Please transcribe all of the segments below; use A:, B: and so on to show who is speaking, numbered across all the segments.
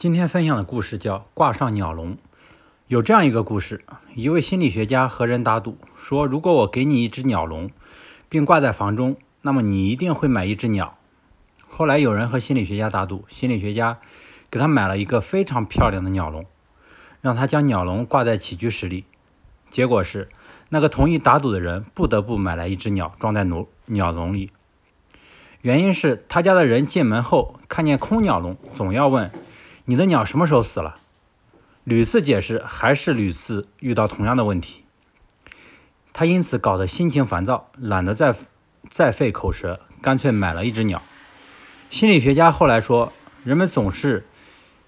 A: 今天分享的故事叫《挂上鸟笼》。有这样一个故事：一位心理学家和人打赌，说如果我给你一只鸟笼，并挂在房中，那么你一定会买一只鸟。后来有人和心理学家打赌，心理学家给他买了一个非常漂亮的鸟笼，让他将鸟笼挂在起居室里。结果是，那个同意打赌的人不得不买来一只鸟装在鸟鸟笼里。原因是他家的人进门后看见空鸟笼，总要问。你的鸟什么时候死了？屡次解释，还是屡次遇到同样的问题。他因此搞得心情烦躁，懒得再再费口舌，干脆买了一只鸟。心理学家后来说，人们总是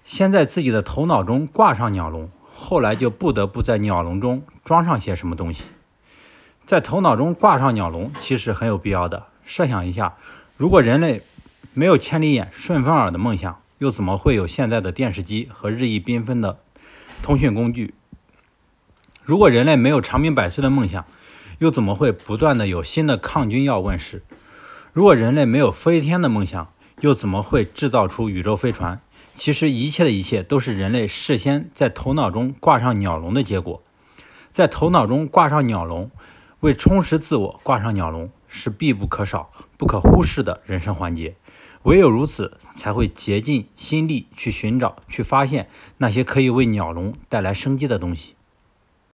A: 先在自己的头脑中挂上鸟笼，后来就不得不在鸟笼中装上些什么东西。在头脑中挂上鸟笼，其实很有必要的。设想一下，如果人类没有千里眼、顺风耳的梦想，又怎么会有现在的电视机和日益缤纷的通讯工具？如果人类没有长命百岁的梦想，又怎么会不断的有新的抗菌药问世？如果人类没有飞天的梦想，又怎么会制造出宇宙飞船？其实一切的一切都是人类事先在头脑中挂上鸟笼的结果。在头脑中挂上鸟笼，为充实自我挂上鸟笼，是必不可少、不可忽视的人生环节。唯有如此，才会竭尽心力去寻找、去发现那些可以为鸟笼带来生机的东西。